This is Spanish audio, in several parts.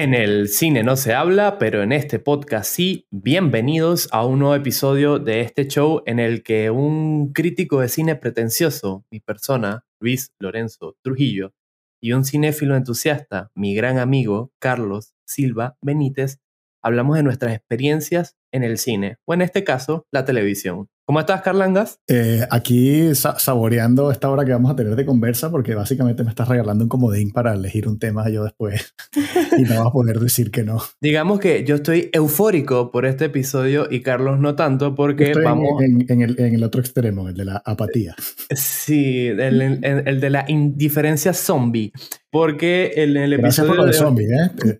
En el cine no se habla, pero en este podcast sí. Bienvenidos a un nuevo episodio de este show en el que un crítico de cine pretencioso, mi persona, Luis Lorenzo Trujillo, y un cinéfilo entusiasta, mi gran amigo Carlos Silva Benítez, hablamos de nuestras experiencias en el cine, o en este caso, la televisión. ¿Cómo estás, Carlangas? Eh, aquí saboreando esta hora que vamos a tener de conversa, porque básicamente me estás regalando un comodín para elegir un tema yo después y no vas a poder decir que no. Digamos que yo estoy eufórico por este episodio y Carlos no tanto, porque vamos. En, el, otro extremo, el de la apatía. Sí, el, el de la indiferencia zombie. Porque en el episodio. Gracias por lo de zombie, ¿eh?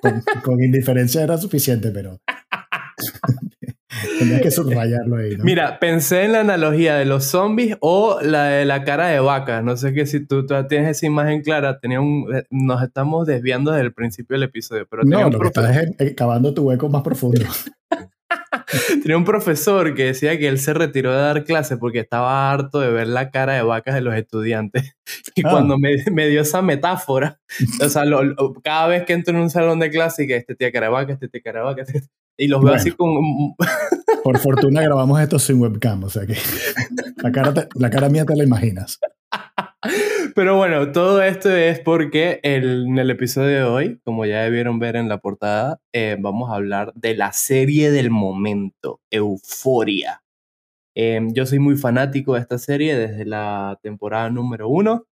con, con indiferencia era suficiente, pero. Tenías que subrayarlo ahí, ¿no? Mira, pensé en la analogía de los zombies o la de la cara de vaca. No sé qué si tú, tienes esa imagen clara. Tenía un, eh, nos estamos desviando desde el principio del episodio. Pero no, lo que estás es cavando tu hueco más profundo. tenía un profesor que decía que él se retiró de dar clases porque estaba harto de ver la cara de vacas de los estudiantes. Y ah. cuando me, me, dio esa metáfora, o sea, cada vez que entro en un salón de clase y que este tía cara de vaca, este tía cara de vaca, este, y los veo así como... por fortuna grabamos esto sin webcam, o sea que la cara, la cara mía te la imaginas. Pero bueno, todo esto es porque en el episodio de hoy, como ya debieron ver en la portada, eh, vamos a hablar de la serie del momento, Euforia. Em, yo soy muy fanático de esta serie desde la temporada número uno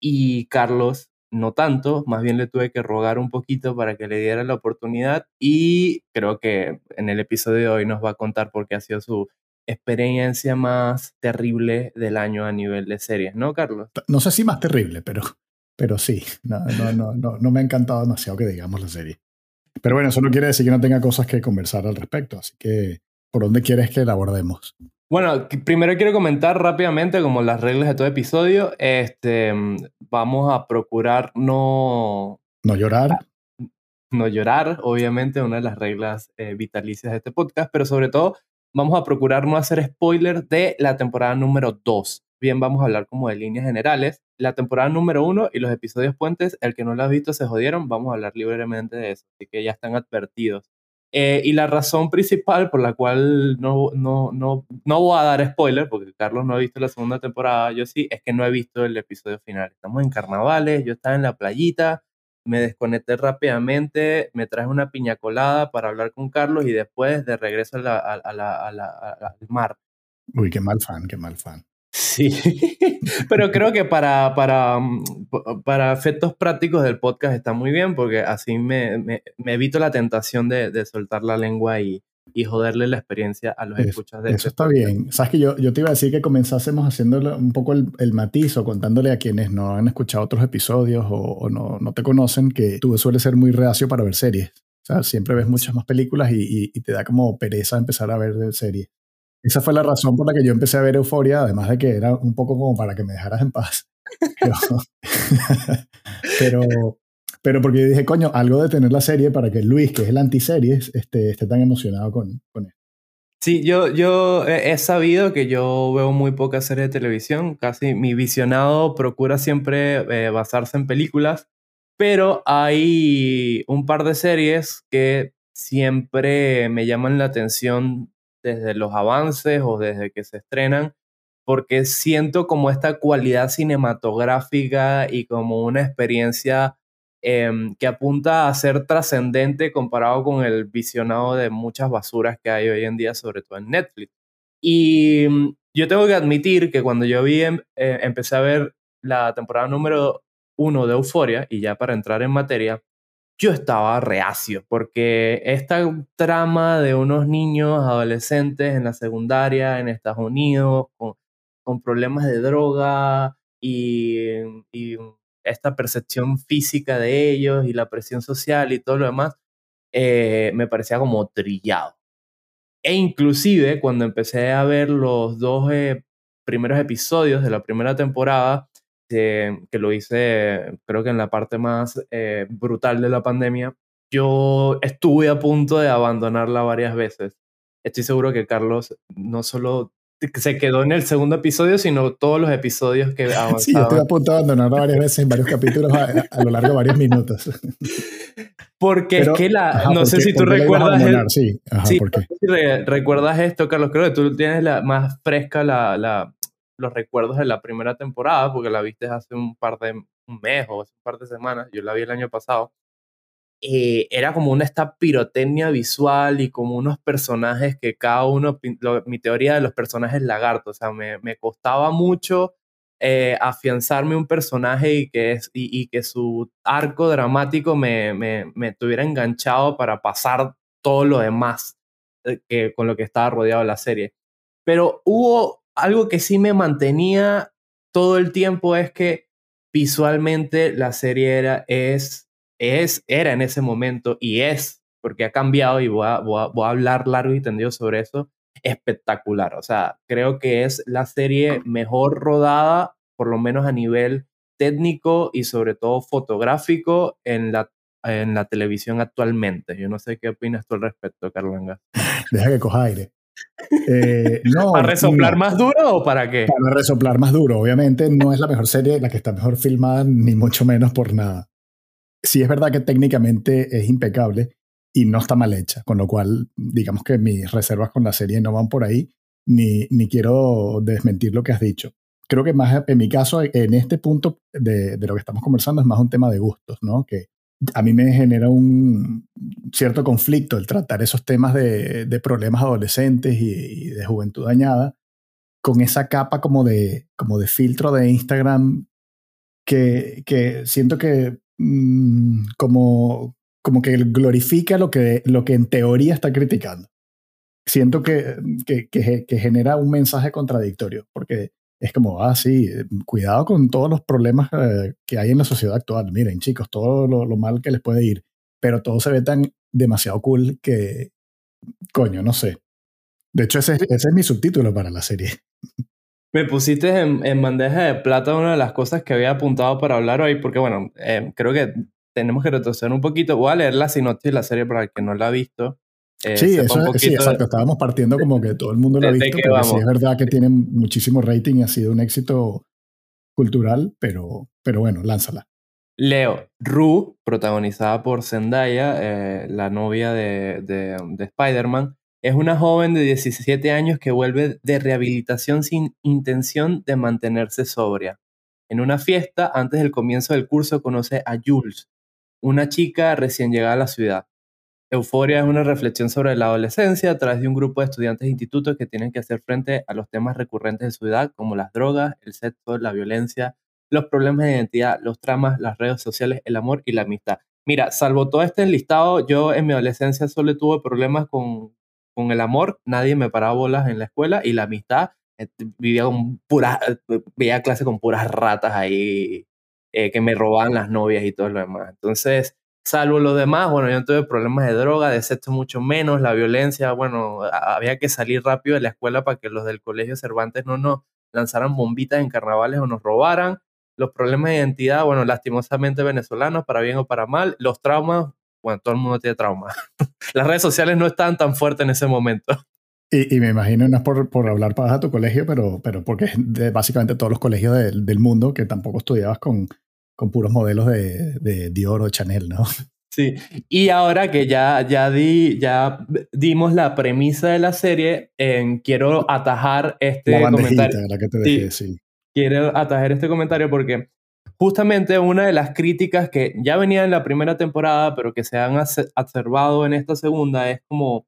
y Carlos no tanto, más bien le tuve que rogar un poquito para que le diera la oportunidad y creo que en el episodio de hoy nos va a contar por qué ha sido su experiencia más terrible del año a nivel de series, ¿no, Carlos? No sé si más terrible, pero, pero sí, no, no, no, no, no me ha encantado demasiado que digamos la serie. Pero bueno, eso no quiere decir que no tenga cosas que conversar al respecto, así que ¿por dónde quieres que la abordemos? Bueno, primero quiero comentar rápidamente como las reglas de todo episodio. Este, vamos a procurar no... No llorar. No llorar, obviamente, una de las reglas eh, vitalicias de este podcast, pero sobre todo vamos a procurar no hacer spoilers de la temporada número 2. Bien, vamos a hablar como de líneas generales. La temporada número 1 y los episodios puentes, el que no lo ha visto se jodieron, vamos a hablar libremente de eso, así que ya están advertidos. Eh, y la razón principal por la cual no, no, no, no voy a dar spoiler, porque Carlos no ha visto la segunda temporada, yo sí, es que no he visto el episodio final. Estamos en carnavales, yo estaba en la playita, me desconecté rápidamente, me traje una piña colada para hablar con Carlos y después de regreso a al mar. Uy, qué mal fan, qué mal fan. Sí, pero creo que para, para, mm, para efectos prácticos del podcast está muy bien porque así me, me, evito la tentación de, de, soltar la lengua y, y joderle la experiencia a los escuchas de Eso este está bien. Sabes que yo, yo te iba a decir que comenzásemos haciéndole un poco el, el matiz o contándole a quienes no han escuchado otros episodios o, o no, no, te conocen que tú sueles ser muy reacio para ver series. O sea, siempre ves muchas más películas y, y, y te da como pereza empezar a ver series. Esa fue la razón por la que yo empecé a ver Euforia, además de que era un poco como para que me dejaras en paz. Pero, pero, porque yo dije, coño, algo de tener la serie para que Luis, que es el antiseries, esté, esté tan emocionado con, con él. Sí, yo, yo he sabido que yo veo muy pocas series de televisión, casi mi visionado procura siempre eh, basarse en películas, pero hay un par de series que siempre me llaman la atención desde los avances o desde que se estrenan, porque siento como esta cualidad cinematográfica y como una experiencia em, que apunta a ser trascendente comparado con el visionado de muchas basuras que hay hoy en día, sobre todo en Netflix. Y mm, yo tengo que admitir que cuando yo vi, em, eh, empecé a ver la temporada número uno de Euforia, y ya para entrar en materia, yo estaba reacio, porque esta trama de unos niños adolescentes en la secundaria en Estados Unidos, con, problemas de droga y, y, esta percepción física de ellos y la presión social y todo lo demás, eh, me parecía como trillado. E inclusive cuando empecé a ver los dos eh, primeros episodios de la primera temporada, que lo hice creo que en la parte más eh, brutal de la pandemia, yo estuve a punto de abandonarla varias veces. Estoy seguro que Carlos no solo se quedó en el segundo episodio, sino todos los episodios que avanzaban. Sí, yo estoy a punto de abandonarlo varias veces en varios capítulos a, lo largo de varios minutos. Porque es que la. no sé si tú recuerdas. sí, ajá, sí recuerdas esto, Carlos. Creo que tú tienes la más fresca la, la, los recuerdos de la primera temporada, porque la viste hace un par de un mes o un par de semanas. Yo la vi el año pasado. Eh, era como una esta pirotecnia visual y como unos personajes que cada uno, mi teoría de los personajes lagartos, o sea, me, me costaba mucho eh, afianzarme un personaje y que, y, que su arco dramático me, me, me, tuviera enganchado para pasar todo lo demás eh, que, con lo que estaba rodeado la serie. Pero hubo algo que sí me mantenía todo el tiempo, es que visualmente la serie era, es es, era en ese momento y es, porque ha cambiado y voy a, voy a, hablar largo y tendido sobre eso, espectacular. O sea, creo que es la serie mejor rodada, por lo menos a nivel técnico y sobre todo fotográfico en la, en la televisión actualmente. Yo no sé qué opinas tú al respecto, Carlanga. Deja que coja aire. Eh, no, ¿Para resoplar más duro o para qué? Para resoplar más duro. Obviamente no es la mejor serie, la que está mejor filmada, ni mucho menos por nada sí es verdad que técnicamente es impecable y no está mal hecha, con lo cual digamos que mis reservas con la serie no van por ahí, ni, ni quiero desmentir lo que has dicho. Creo que más en mi caso, en este punto de, de lo que estamos conversando, es más un tema de gustos, ¿no? Que a mí me genera un cierto conflicto el tratar esos temas de, problemas adolescentes y, y, de juventud dañada con esa capa como de, como de filtro de Instagram que, que siento que Mm, como, como que glorifica lo que, lo que en teoría está criticando. Siento que, que, que, genera un mensaje contradictorio, porque es como, ah, sí, cuidado con todos los problemas eh, que hay en la sociedad actual. Miren, chicos, todo lo, lo, mal que les puede ir, pero todo se ve tan demasiado cool que, coño, no sé. De hecho, ese, ese es mi subtítulo para la serie. Me pusiste en, bandeja de plata una de las cosas que había apuntado para hablar hoy, porque bueno, eh, creo que tenemos que retroceder un poquito. Voy a leer la sinopsis de la serie para el que no la ha visto. Eh, sí, eso, sí, exacto. Estábamos partiendo como que todo el mundo la ha visto, pero sí es verdad que tiene muchísimo rating y ha sido un éxito cultural, pero, pero bueno, lánzala. Leo, Rue, protagonizada por Zendaya, eh, la novia de, de, de Spider-Man, es una joven de 17 años que vuelve de rehabilitación sin intención de mantenerse sobria. En una fiesta, antes del comienzo del curso, conoce a Jules, una chica recién llegada a la ciudad. Euforia es una reflexión sobre la adolescencia a través de un grupo de estudiantes de institutos que tienen que hacer frente a los temas recurrentes de su edad, como las drogas, el sexo, la violencia, los problemas de identidad, los tramas, las redes sociales, el amor y la amistad. Mira, salvo todo este enlistado, yo en mi adolescencia solo tuve problemas con, con el amor, nadie me paraba bolas en la escuela y la amistad, eh, vivía con puras, veía clase con puras ratas ahí eh, que me robaban las novias y todo lo demás. Entonces, salvo lo demás, bueno, yo no tuve problemas de droga, de sexo mucho menos, la violencia, bueno, había que salir rápido de la escuela para que los del colegio Cervantes no nos lanzaran bombitas en carnavales o nos robaran. Los problemas de identidad, bueno, lastimosamente venezolanos, para bien o para mal. Los traumas, bueno, todo el mundo tiene trauma. Las redes sociales no estaban tan fuertes en ese momento. Y, me imagino, no es por, por hablar para tu colegio, pero, pero porque de básicamente todos los colegios del mundo que tampoco estudiabas con, con puros modelos de, de Dior o Chanel, ¿no? Sí, y ahora que ya, ya, di, ya dimos la premisa de la serie, quiero atajar este la comentario. La que te dejé, sí. Quiero atajar este comentario porque justamente una de las críticas que ya venía en la primera temporada, pero que se han observado en esta segunda, es como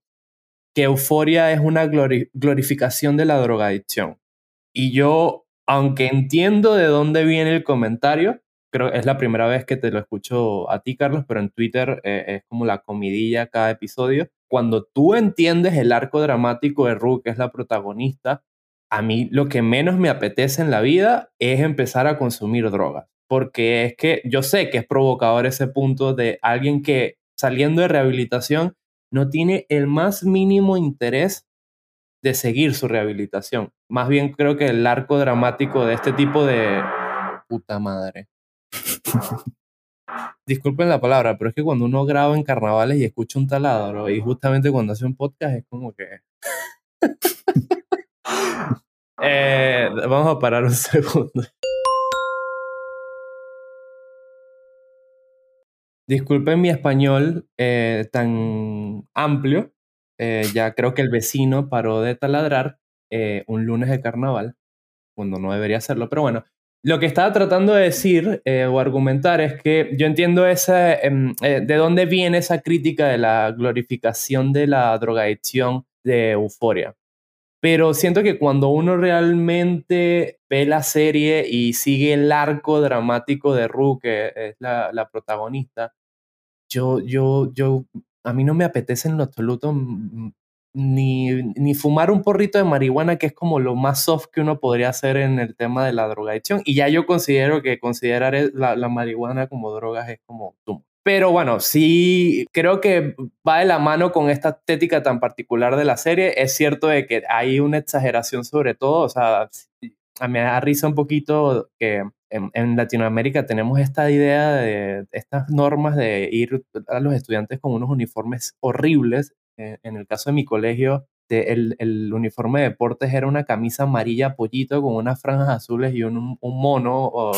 que Euforia es una glorificación de la drogadicción. Y yo, aunque entiendo de dónde viene el comentario, creo que es la primera vez que te lo escucho a ti, Carlos, pero en Twitter eh, es como la comidilla cada episodio. Cuando tú entiendes el arco dramático de Ru, que es la protagonista, a mí lo que menos me apetece en la vida es empezar a consumir drogas porque es que yo sé que es provocador ese punto de alguien que saliendo de rehabilitación no tiene el más mínimo interés de seguir su rehabilitación. Más bien creo que el arco dramático de este tipo de... Puta madre. Disculpen la palabra, pero es que cuando uno graba en carnavales y escucha un taladro y justamente cuando hace un podcast es como que... Eh, vamos a parar un segundo. Disculpen mi español eh, tan amplio. Eh, ya creo que el vecino paró de taladrar un lunes de carnaval, cuando no debería hacerlo. Pero bueno, lo que estaba tratando de decir o argumentar es que yo entiendo esa, em, de dónde viene esa crítica de la glorificación de la drogadicción de euforia. Pero siento que cuando uno realmente ve la serie y sigue el arco dramático de Rue, que es la, la protagonista, yo, yo, yo, a mí no me apetece en lo absoluto ni, ni, fumar un porrito de marihuana, que es como lo más soft que uno podría hacer en el tema de la drogadicción. Y ya yo considero que considerar la, la marihuana como drogas es como. Pero bueno, sí creo que va de la mano con esta estética tan particular de la serie. Es cierto de que hay una exageración sobre todo, o sea, a mí me da risa un poquito que en, Latinoamérica tenemos esta idea de estas normas de ir a los estudiantes con unos uniformes horribles. Eh, en el caso de mi colegio, el, el, uniforme de deportes era una camisa amarilla pollito con unas franjas azules y un, un mono o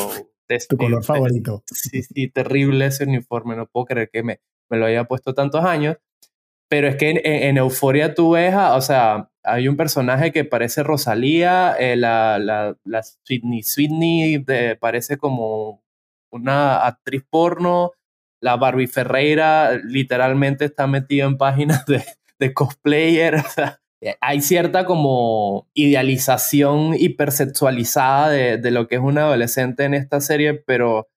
tu color favorito. Sí, sí, terrible ese uniforme. No puedo creer que me, me lo haya puesto tantos años. Pero es que en, en Euforia tú ves, o sea, hay un personaje que parece Rosalía, eh, la, la, la Sydney Sydney parece como una actriz porno, la Barbie Ferreira literalmente está metida en páginas de, de cosplayer, eh, hay cierta como idealización hipersexualizada de, de lo que es un adolescente en esta serie, pero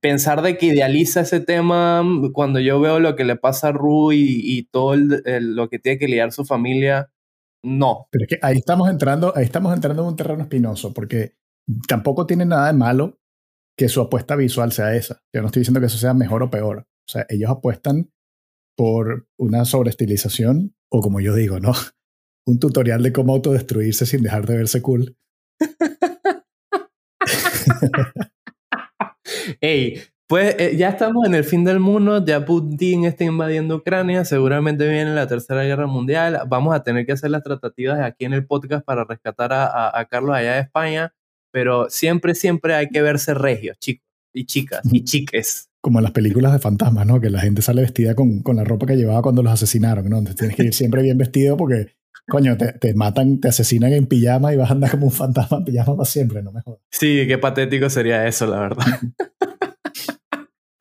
pensar de que idealiza ese tema cuando yo veo lo que le pasa a Rue y, todo lo que tiene que lidiar su familia, no. Pero es que ahí estamos entrando, ahí estamos entrando en un terreno espinoso, porque tampoco tiene nada de malo que su apuesta visual sea esa. Yo no estoy diciendo que eso sea mejor o peor. O sea, ellos apuestan por una sobreestilización o como yo digo, ¿no? Un tutorial de cómo autodestruirse sin dejar de verse cool. Ey, pues eh, ya estamos en el fin del mundo, ya Putin está invadiendo Ucrania, seguramente viene la Tercera Guerra Mundial, vamos a tener que hacer las tratativas aquí en el podcast para rescatar a, a Carlos allá de España, pero siempre, siempre hay que verse regios, chicos y chicas y chiques como en las películas de fantasmas, ¿no? Que la gente sale vestida con, con la ropa que llevaba cuando los asesinaron, ¿no? Entonces tienes que ir siempre bien vestido porque, coño, te, te, matan, te asesinan en pijama y vas a andar como un fantasma en pijama para siempre, no me jodas. Sí, qué patético sería eso, la verdad.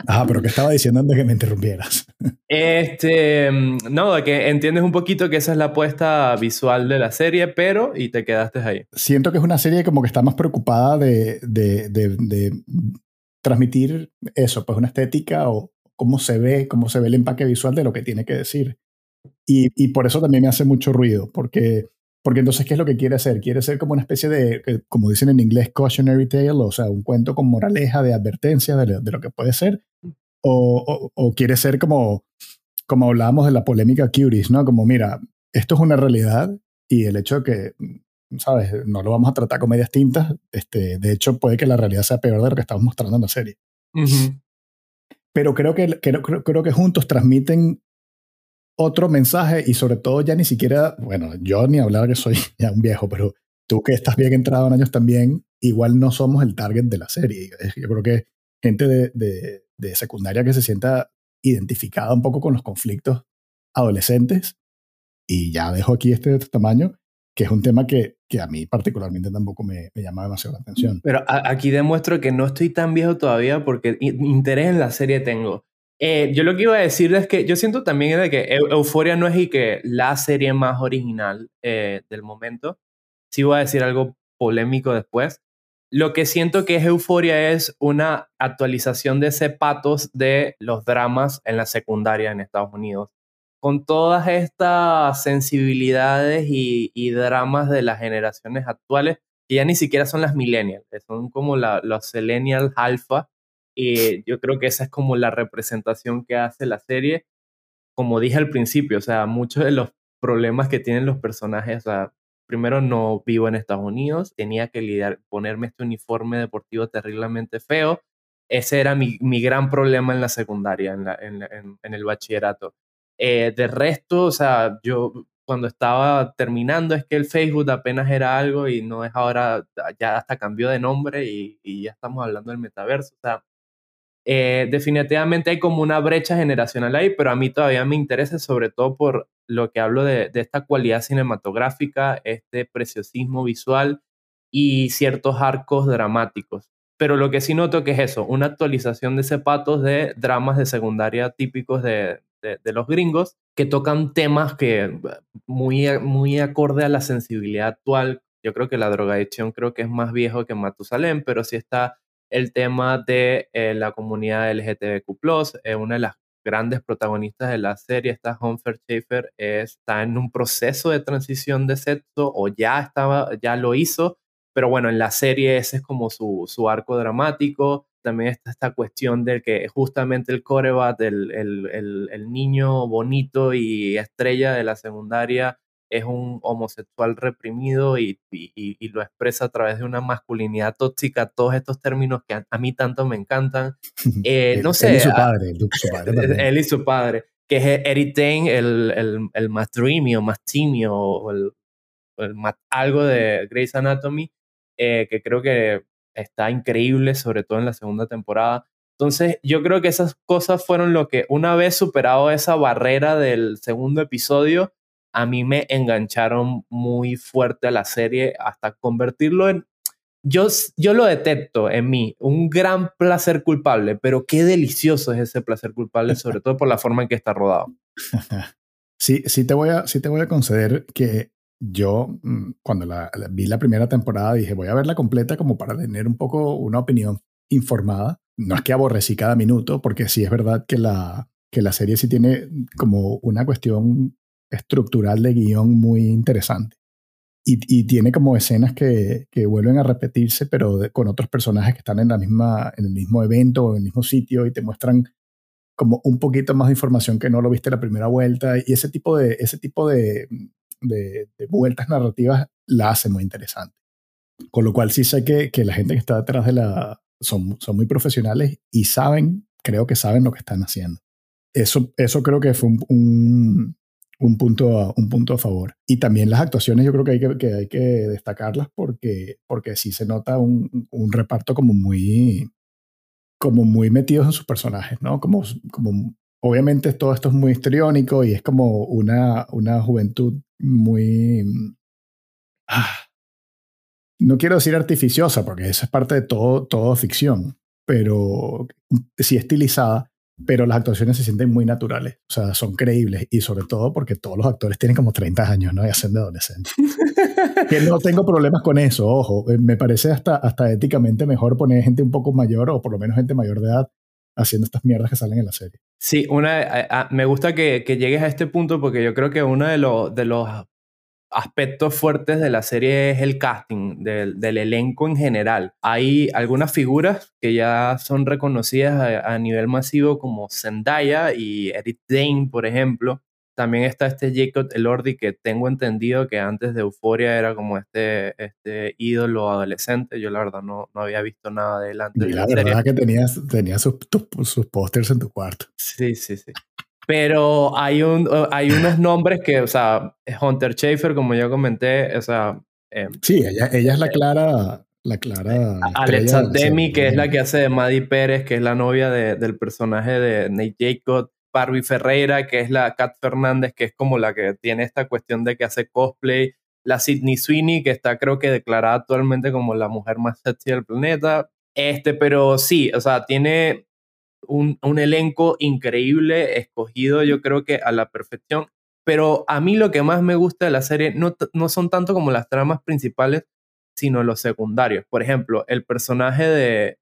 Ajá, pero ¿qué estaba diciendo antes que me interrumpieras? Este, no, que entiendes un poquito que esa es la apuesta visual de la serie, pero y te quedaste ahí. Siento que es una serie como que está más preocupada de, de, de, de transmitir eso, pues una estética o cómo se ve, cómo se ve el empaque visual de lo que tiene que decir. Y, y, por eso también me hace mucho ruido, porque, porque entonces, ¿qué es lo que quiere hacer? Quiere ser como una especie de, como dicen en inglés, cautionary tale, o sea, un cuento con moraleja, de advertencia de, de lo que puede ser, o, o, quiere ser como, como hablábamos de la polémica Curies, ¿no? Como, mira, esto es una realidad y el hecho de que ¿sabes? No lo vamos a tratar con medias tintas. Este, de hecho, puede que la realidad sea peor de lo que estamos mostrando en la serie. Pero creo que, creo, creo, que juntos transmiten otro mensaje y sobre todo ya ni siquiera, bueno, yo ni hablar que soy ya un viejo, pero tú que estás bien entrado en años también, igual no somos el target de la serie. Yo creo que gente de, de, de secundaria que se sienta identificada un poco con los conflictos adolescentes, y ya dejo aquí este, este tamaño, que es un tema que, que a mí particularmente tampoco me, me, llama demasiado la atención. Pero aquí demuestro que no estoy tan viejo todavía porque interés en la serie tengo. Eh, yo lo que iba a decir es que yo siento también que Euforia no es y que la serie más original eh, del momento. Sí voy a decir algo polémico después. Lo que siento que es Euforia es una actualización de ese patos de los dramas en la secundaria en Estados Unidos con todas estas sensibilidades y, dramas de las generaciones actuales, que ya ni siquiera son las millennials, son como la, los millennials alfa, y yo creo que esa es como la representación que hace la serie. Como dije al principio, o sea, muchos de los problemas que tienen los personajes, o sea, primero no vivo en Estados Unidos, tenía que lidiar, ponerme este uniforme deportivo terriblemente feo. Ese era mi, mi gran problema en la secundaria, en, la, en, en el bachillerato. Eh, de resto, o sea, yo cuando estaba terminando es que el Facebook apenas era algo y no es ahora, ya hasta cambió de nombre y, y ya estamos hablando del metaverso. O sea, eh, definitivamente hay como una brecha generacional ahí, pero a mí todavía me interesa sobre todo por lo que hablo de, esta cualidad cinematográfica, este preciosismo visual y ciertos arcos dramáticos. Pero lo que sí noto que es eso, una actualización de zapatos de dramas de secundaria típicos de, de, los gringos, que tocan temas que muy, muy acorde a la sensibilidad actual. Yo creo que la drogadicción creo que es más viejo que Matusalén, pero sí está el tema de eh, la comunidad LGTBQ+, es una de las grandes protagonistas de la serie, esta Humphrey Schaefer, está en un proceso de transición de sexo o ya, estaba, ya lo hizo, pero bueno, en la serie ese es como su, su arco dramático. También está esta cuestión de que justamente el corebat, el, el, el, niño bonito y estrella de la secundaria, es un homosexual reprimido y, y, lo expresa a través de una masculinidad tóxica, todos estos términos que a, mí tanto me encantan. Eh, no sé. Él y su padre. Su padre él y su padre, que es Eric Dane, el, el, el más dreamy o más timio, o el, algo de Grey's Anatomy, eh, que creo que está increíble, sobre todo en la segunda temporada. Entonces, yo creo que esas cosas fueron lo que, una vez superado esa barrera del segundo episodio, a mí me engancharon muy fuerte a la serie hasta convertirlo en... Yo, yo lo detecto en mí, un gran placer culpable, pero qué delicioso es ese placer culpable, sobre todo por la forma en que está rodado. Sí, sí te voy a, sí te voy a conceder que yo mm, cuando la, vi la primera temporada dije voy a verla completa como para tener un poco una opinión informada. No es que aborrecí cada minuto, porque sí es verdad que la, que la serie sí tiene como una cuestión estructural de guion muy interesante. Y, y tiene como escenas que, que, vuelven a repetirse, pero con otros personajes que están en, la misma, en el mismo evento o en el mismo sitio y te muestran como un poquito más de información que no lo viste la primera vuelta. Y ese tipo de, ese tipo de, de, vueltas narrativas la hace muy interesante. Con lo cual sí sé que, que la gente que está detrás de la... Son, son muy profesionales y saben, creo que saben lo que están haciendo. Eso, eso creo que fue un, un punto, a, un punto a favor. Y también las actuaciones yo creo que hay que, que hay que destacarlas porque, porque sí se nota un, un, reparto como muy, como muy metidos en sus personajes, ¿no? Como, como obviamente todo esto es muy histriónico y es como una, una juventud muy... Ah, no quiero decir artificiosa porque eso es parte de todo, todo ficción, pero sí estilizada, pero las actuaciones se sienten muy naturales, o sea, son creíbles y sobre todo porque todos los actores tienen como 30 años, ¿no? Y hacen de adolescentes. que no tengo problemas con eso, ojo, eh, me parece hasta, hasta éticamente mejor poner gente un poco mayor o por lo menos gente mayor de edad haciendo estas mierdas que salen en la serie. Sí, una, me gusta que, que, llegues a este punto porque yo creo que uno de, los de los aspectos fuertes de la serie es el casting, del, del, elenco en general. Hay algunas figuras que ya son reconocidas a, a, nivel masivo como Zendaya y Eric Dane, por ejemplo. También está este Jacob Elordi que tengo entendido que antes de Euforia era como este, este ídolo adolescente. Yo la verdad no, no había visto nada de él antes. Y la, verdad que tenías, tenías sus, sus pósters en tu cuarto. Sí, sí, sí. Pero hay, un, hay unos nombres que, o sea, Hunter Schaefer, como ya comenté, o sea... Eh, sí, ella, ella es la eh, clara... La clara Alexa Demi, que es la que hace de Maddie Pérez, que es la novia de, del personaje de Nate Jacob. Barbie Ferreira, que es la Kat Fernández, que es como la que tiene esta cuestión de que hace cosplay. La Sidney Sweeney, que está creo que declarada actualmente como la mujer más sexy del planeta. Este, pero sí, o sea, tiene un, elenco increíble, escogido yo creo que a la perfección. Pero a mí lo que más me gusta de la serie no, no son tanto como las tramas principales, sino los secundarios. Por ejemplo, el personaje de,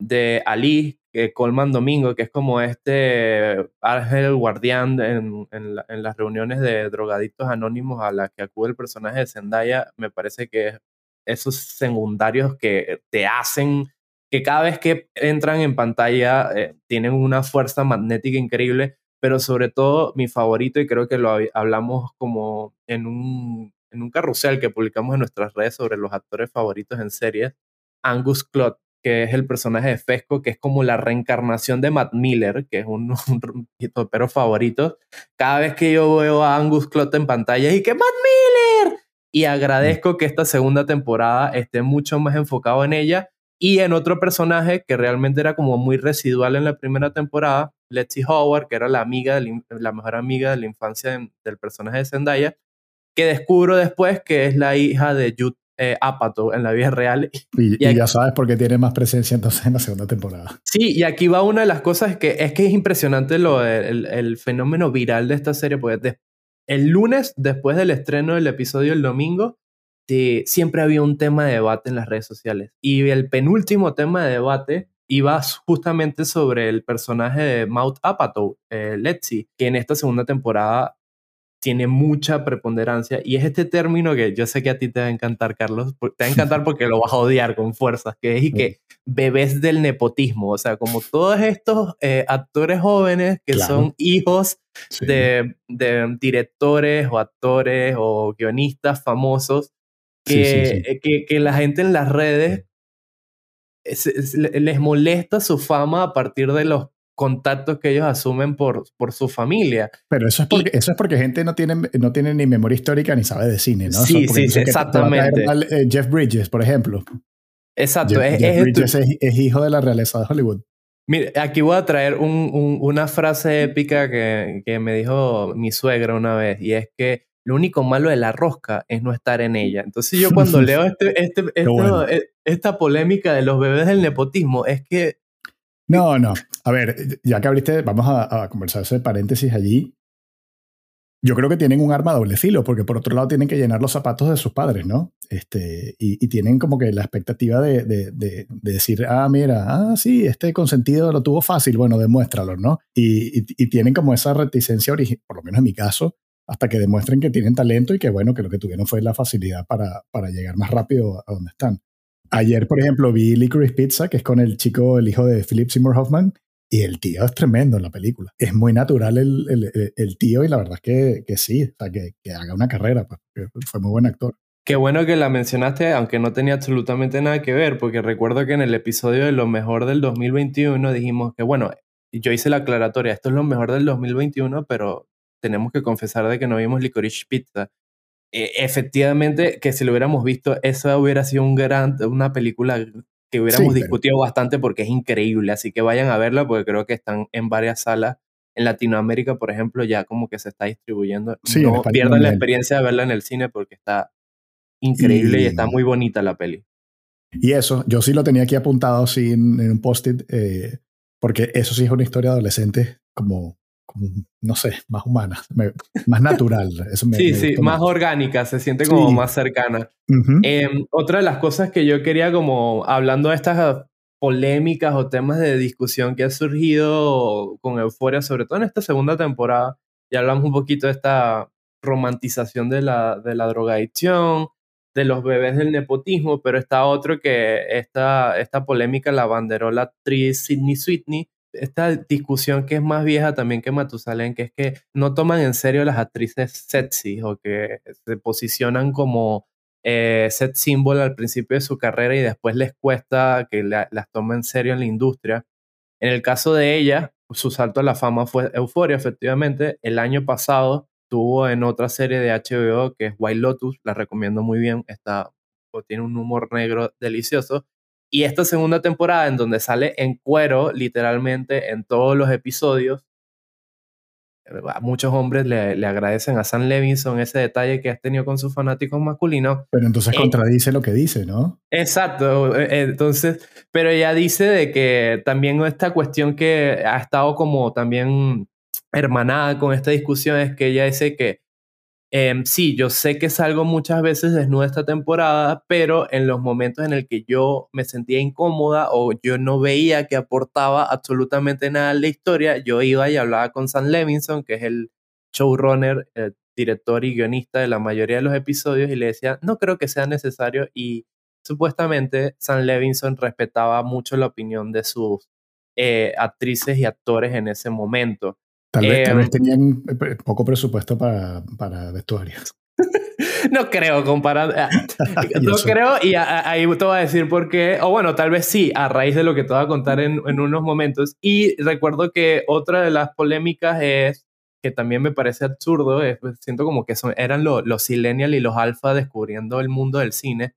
de Ali, que Colman Domingo, que es como este ángel guardián en, en, en, las reuniones de drogadictos anónimos a las que acude el personaje de Zendaya, me parece que esos secundarios que te hacen que cada vez que entran en pantalla eh, tienen una fuerza magnética increíble, pero sobre todo mi favorito, y creo que lo hablamos como en un, en un carrusel que publicamos en nuestras redes sobre los actores favoritos en series, Angus Clot, que es el personaje de Fesco, que es como la reencarnación de Matt Miller, que es un, un pero favorito. Cada vez que yo veo a Angus Clot en pantalla y que Matt Miller y agradezco que esta segunda temporada esté mucho más enfocado en ella y en otro personaje que realmente era como muy residual en la primera temporada, Letty Howard, que era la amiga, la mejor amiga de la infancia del personaje de Zendaya, que descubro después que es la hija de Jude eh, Apatow en la vida real. Y, ya sabes por qué tiene más presencia entonces en la segunda temporada. Sí, y aquí va una de las cosas que es que es impresionante lo, el, el fenómeno viral de esta serie, porque el lunes, después del estreno del episodio el domingo, siempre había un tema de debate en las redes sociales. Y el penúltimo tema de debate iba justamente sobre el personaje de Maud Apatow, eh, Letzi, que en esta segunda temporada tiene mucha preponderancia. Y es este término que yo sé que a ti te va a encantar, Carlos, te va a encantar porque lo vas a odiar con fuerzas, que es y que bebés del nepotismo, o sea, como todos estos eh, actores jóvenes que son hijos de, directores o actores o guionistas famosos, que, que, que la gente en las redes les molesta su fama a partir de los contactos que ellos asumen por, por su familia. Pero eso es porque, eso es porque gente no tiene, no tiene ni memoria histórica ni sabe de cine, ¿no? Sí, sí, exactamente. Eh, Jeff Bridges, por ejemplo. Exacto. Jeff, Bridges es, hijo de la realeza de Hollywood. Mire, aquí voy a traer un, una frase épica que, que me dijo mi suegra una vez, y es que lo único malo de la rosca es no estar en ella. Entonces yo cuando leo este, este, e, esta polémica de los bebés del nepotismo, es que no, no. A ver, ya que abriste, vamos a, conversar ese paréntesis allí. Yo creo que tienen un arma doble filo, porque por otro lado tienen que llenar los zapatos de sus padres, ¿no? Este, y, tienen como que la expectativa de, decir, ah, mira, ah, sí, este consentido lo tuvo fácil, bueno, demuéstralo, ¿no? Y, tienen como esa reticencia original, por lo menos en mi caso, hasta que demuestren que tienen talento y que, bueno, que lo que tuvieron fue la facilidad para, para llegar más rápido a donde están. Ayer, por ejemplo, vi Licorice Pizza, que es con el chico, el hijo de Philip Seymour Hoffman, y el tío es tremendo en la película. Es muy natural el, el, tío y la verdad es que, que sí, o sea, que, que, haga una carrera, pues, fue muy buen actor. Qué bueno que la mencionaste, aunque no tenía absolutamente nada que ver, porque recuerdo que en el episodio de lo mejor del 2021 dijimos que, bueno, yo hice la aclaratoria, esto es lo mejor del 2021, pero tenemos que confesar de que no vimos Licorice Pizza. Eh, efectivamente, que si lo hubiéramos visto, eso hubiera sido un gran, una película que hubiéramos discutido bastante porque es increíble. Así que vayan a verla porque creo que están en varias salas. En Latinoamérica, por ejemplo, ya como que se está distribuyendo. no pierdan la experiencia de verla en el cine porque está increíble y, está muy bonita la peli. Y eso, yo sí lo tenía aquí apuntado así en, un post-it, eh, porque eso sí es una historia adolescente como no sé, más humana, más natural. sí, sí, más, orgánica, se siente como más cercana. Em, otra de las cosas que yo quería como, hablando de estas polémicas o temas de discusión que ha surgido con Euforia, sobre todo en esta segunda temporada, ya hablamos un poquito de esta romantización de la, de la drogadicción, de los bebés del nepotismo, pero está otro que esta, esta polémica la banderó la actriz Sidney Sweetney, esta discusión que es más vieja también que Matusalén, que es que no toman en serio las actrices sexy o que se posicionan como eh, set symbol al principio de su carrera y después les cuesta que las tomen en serio en la industria. En el caso de ella, su salto a la fama fue Euforia, efectivamente. El año pasado tuvo en otra serie de HBO que es White Lotus, la recomiendo muy bien, está, tiene un humor negro delicioso. Y esta segunda temporada, en donde sale en cuero, literalmente, en todos los episodios, a muchos hombres le, le, agradecen a Sam Levinson ese detalle que has tenido con sus fanáticos masculinos. Pero entonces eh, contradice lo que dice, ¿no? Exacto. Eh, entonces, pero ella dice de que también esta cuestión que ha estado como también hermanada con esta discusión es que ella dice que Em, sí, yo sé que salgo muchas veces desnuda esta temporada, pero en los momentos en el que yo me sentía incómoda o yo no veía que aportaba absolutamente nada a la historia, yo iba y hablaba con Sam Levinson, que es el showrunner, el director y guionista de la mayoría de los episodios, y le decía, no creo que sea necesario. Y supuestamente Sam Levinson respetaba mucho la opinión de sus eh, actrices y actores en ese momento. Tal vez, em, tenían eh, poco presupuesto para, para vestuarios. no creo comparando. Ah, no creo y ahí te voy a decir por qué. O bueno, tal vez sí, a raíz de lo que te voy a contar en, en unos momentos. Y recuerdo que otra de las polémicas es que también me parece absurdo, es, pues, siento como que son, eran los los Silenial y los Alpha descubriendo el mundo del cine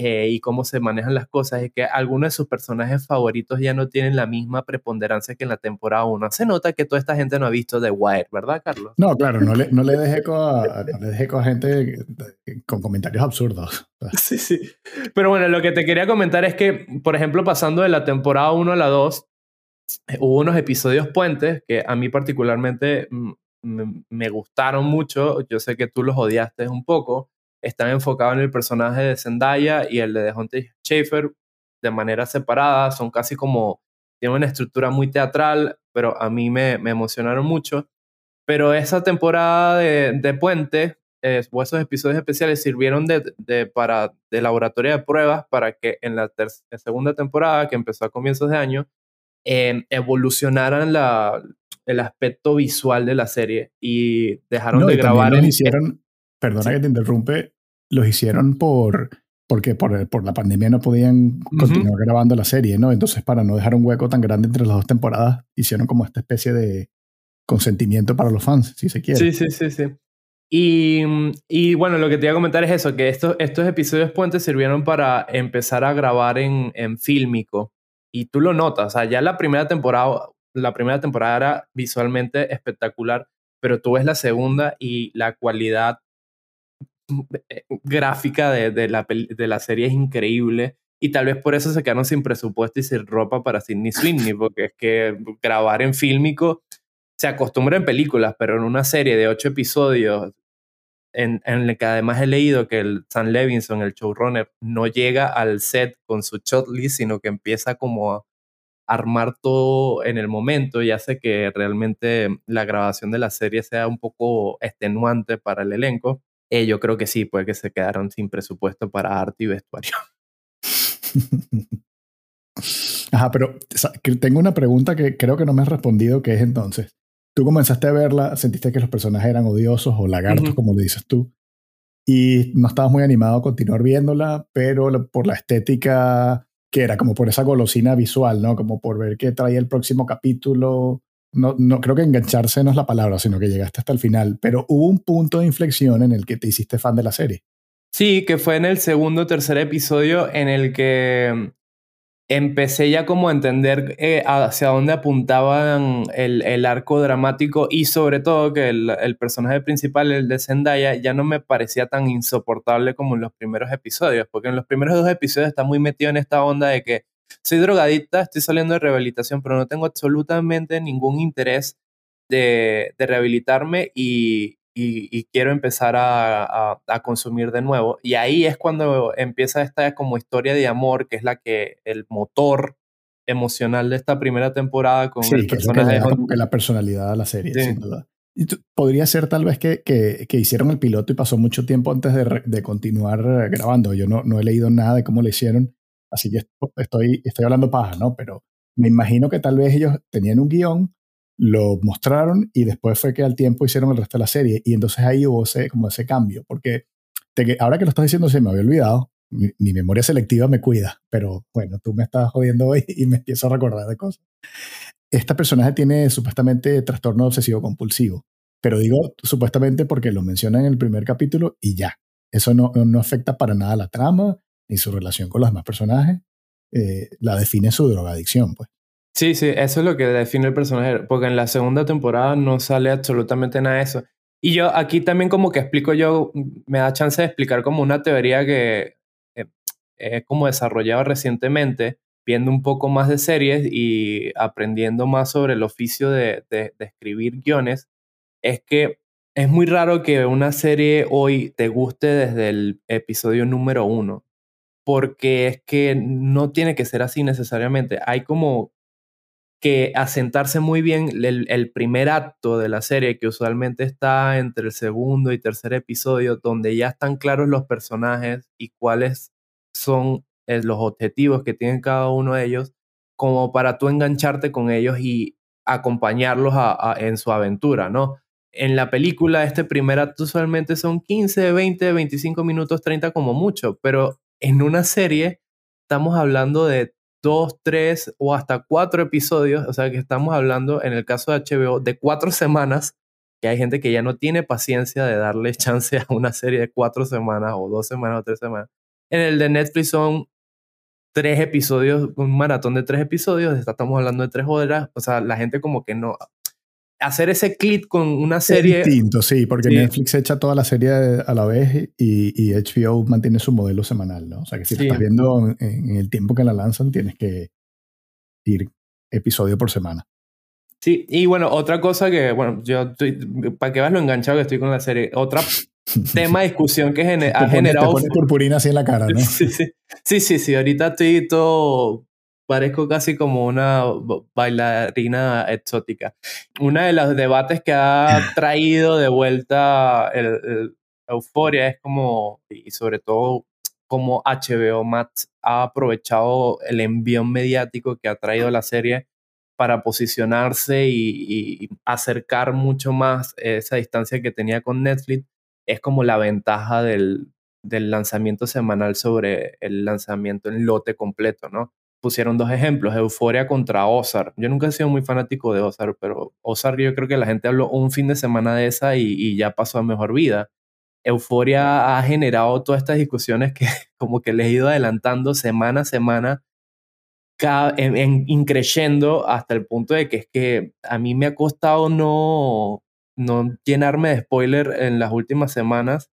eh, y cómo se manejan las cosas, es que algunos de sus personajes favoritos ya no tienen la misma preponderancia que en la temporada 1. Se nota que toda esta gente no ha visto The Wire, ¿verdad, Carlos? No, claro, no le, no le deje a, a gente con comentarios absurdos. Sí, sí. Pero bueno, lo que te quería comentar es que, por ejemplo, pasando de la temporada 1 a la 2, hubo unos episodios puentes que a mí particularmente mm, me gustaron mucho. Yo sé que tú los odiaste un poco están enfocados en el personaje de Zendaya y el de Deontay Schaefer de manera separada, son casi como, tienen una estructura muy teatral, pero a mí me, me emocionaron mucho. Pero esa temporada de, de Puente, eh, o esos episodios especiales sirvieron de, de, para, de laboratorio de pruebas para que en la segunda temporada, que empezó a comienzos de año, eh, evolucionaran la, el aspecto visual de la serie y dejaron de grabar. En, hicieron, perdona que te interrumpe, los hicieron por porque por, por la pandemia no podían continuar grabando la serie, ¿no? Entonces, para no dejar un hueco tan grande entre las dos temporadas, hicieron como esta especie de consentimiento para los fans, si se quiere. Sí, sí, sí, sí. Y, y bueno, lo que te iba a comentar es eso, que estos, estos episodios puentes sirvieron para empezar a grabar en, en fílmico. Y tú lo notas, o sea, ya la primera temporada, la primera temporada era visualmente espectacular, pero tú ves la segunda y la cualidad gráfica de, de, la, de la serie es increíble. Y tal vez por eso se quedaron sin presupuesto y sin ropa para Sidney Sweeney, porque es que grabar en fílmico se acostumbra en películas, pero en una serie de ocho episodios, en, en el que además he leído que el Sam Levinson, el showrunner, no llega al set con su list sino que empieza como a armar todo en el momento y hace que realmente la grabación de la serie sea un poco extenuante para el elenco. Eh, yo creo que sí, puede que se quedaron sin presupuesto para arte y vestuario. Ajá, pero tengo una pregunta que creo que no me has respondido, que es entonces, tú comenzaste a verla, sentiste que los personajes eran odiosos o lagartos, como le dices tú, y no estabas muy animado a continuar viéndola, pero por la estética que era como por esa golosina visual, ¿no? Como por ver qué traía el próximo capítulo, no, no creo que engancharse no es la palabra, sino que llegaste hasta el final, pero hubo un punto de inflexión en el que te hiciste fan de la serie. Sí, que fue en el segundo o tercer episodio en el que mm, empecé ya como a entender eh, hacia dónde apuntaban el, el, arco dramático y sobre todo que el, el, personaje principal, el de Zendaya, ya no me parecía tan insoportable como en los primeros episodios, porque en los primeros dos episodios está muy metido en esta onda de que soy drogadicta, estoy saliendo de rehabilitación, pero no tengo absolutamente ningún interés de, rehabilitarme y, quiero empezar a, consumir de nuevo. Y ahí es cuando empieza esta como historia de amor, que es la que el motor emocional de esta primera temporada con el personaje de como que la personalidad de la serie, sin duda. Y podría ser tal vez que, que, hicieron el piloto y pasó mucho tiempo antes de, de continuar grabando. Yo no, no he leído nada de cómo lo hicieron Así que estoy, estoy hablando paja, ¿no? Pero me imagino que tal vez ellos tenían un guion, lo mostraron y después fue que al tiempo hicieron el resto de la serie. Y entonces ahí hubo ese, como ese cambio. Porque ahora que lo estás diciendo se me había olvidado. Mi, memoria selectiva me cuida, pero bueno, tú me estás jodiendo hoy y me empiezo a recordar de cosas. Esta personaje tiene supuestamente trastorno obsesivo compulsivo, pero digo supuestamente porque lo mencionan en el primer capítulo y ya. Eso no, no afecta para nada la trama, y su relación con los demás personajes, eh, la define su drogadicción, pues. Sí, sí, eso es lo que define el personaje, porque en la segunda temporada no sale absolutamente nada de eso. Y yo aquí también como que explico yo, me da chance de explicar como una teoría que eh, he como desarrollado recientemente, viendo un poco más de series y aprendiendo más sobre el oficio de, de, de escribir guiones, es que es muy raro que una serie hoy te guste desde el episodio número uno porque es que no tiene que ser así necesariamente. Hay como que asentarse muy bien el, primer acto de la serie, que usualmente está entre el segundo y tercer episodio, donde ya están claros los personajes y cuáles son eh, los objetivos que tienen cada uno de ellos, como para tú engancharte con ellos y acompañarlos en su aventura, ¿no? en la película este primer acto usualmente son 15, 20, 25 minutos, 30 como mucho, pero en una serie estamos hablando de dos, tres o hasta cuatro episodios, o sea que estamos hablando en el caso de HBO de cuatro semanas, que hay gente que ya no tiene paciencia de darle chance a una serie de cuatro semanas o dos semanas o tres semanas. En el de Netflix son tres episodios, un maratón de tres episodios, estamos hablando de tres horas, o sea, la gente como que no... Hacer ese clic con una serie... Es distinto, sí, porque Netflix echa toda la serie a la vez y, HBO mantiene su modelo semanal, ¿no? O sea, que si estás viendo en, el tiempo que la lanzan, tienes que ir episodio por semana. Sí, y bueno, otra cosa que, bueno, yo estoy, para que veas lo enganchado que estoy con la serie, otra tema de discusión que ha generado... Te purpurina así en la cara, ¿no? Sí, sí, sí, sí, sí, ahorita estoy todo, parezco casi como una bailarina exótica. Uno de los debates que ha traído de vuelta el, Euforia es como, y sobre todo como HBO Max ha aprovechado el envión mediático que ha traído la serie para posicionarse y, y, acercar mucho más esa distancia que tenía con Netflix es como la ventaja del, del lanzamiento semanal sobre el lanzamiento en lote completo, ¿no? Pusieron dos ejemplos, Euforia contra Ozark. Yo nunca he sido muy fanático de Ozark, pero Ozark yo creo que la gente habló un fin de semana de esa y, ya pasó a mejor vida. Euforia ha generado todas estas discusiones que como que les he ido adelantando semana a semana, en, en, increyendo hasta el punto de que es que a mí me ha costado no, no llenarme de spoiler en las últimas semanas,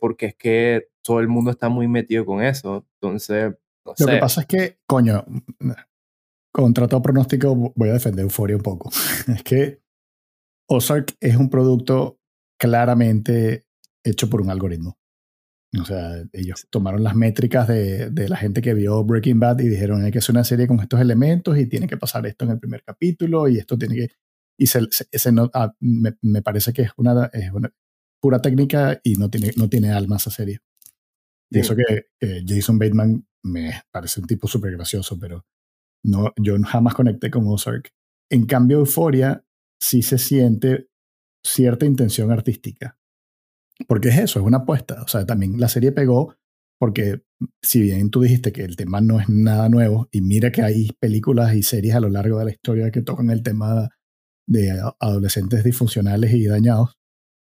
porque es que todo el mundo está muy metido con eso. Entonces, Lo que pasa es que, coño, contra todo pronóstico voy a defender Euforia un poco. es que Ozark es un producto claramente hecho por un algoritmo. O sea, ellos tomaron las métricas de, de, la gente que vio Breaking Bad y dijeron hay que hacer una serie con estos elementos y tiene que pasar esto en el primer capítulo y esto tiene que y se, se, no, ah, me, me, parece que es una, es una, pura técnica y no tiene, no tiene alma esa serie. Y eso que Jason Bateman me parece un tipo súper gracioso, pero no, yo jamás conecté con Ozark. En cambio, Euphoria sí se siente cierta intención artística. Porque es eso, es una apuesta. O sea, también la serie pegó porque si bien tú dijiste que el tema no es nada nuevo, y mira que hay películas y series a lo largo de la historia que tocan el tema de adolescentes disfuncionales y dañados,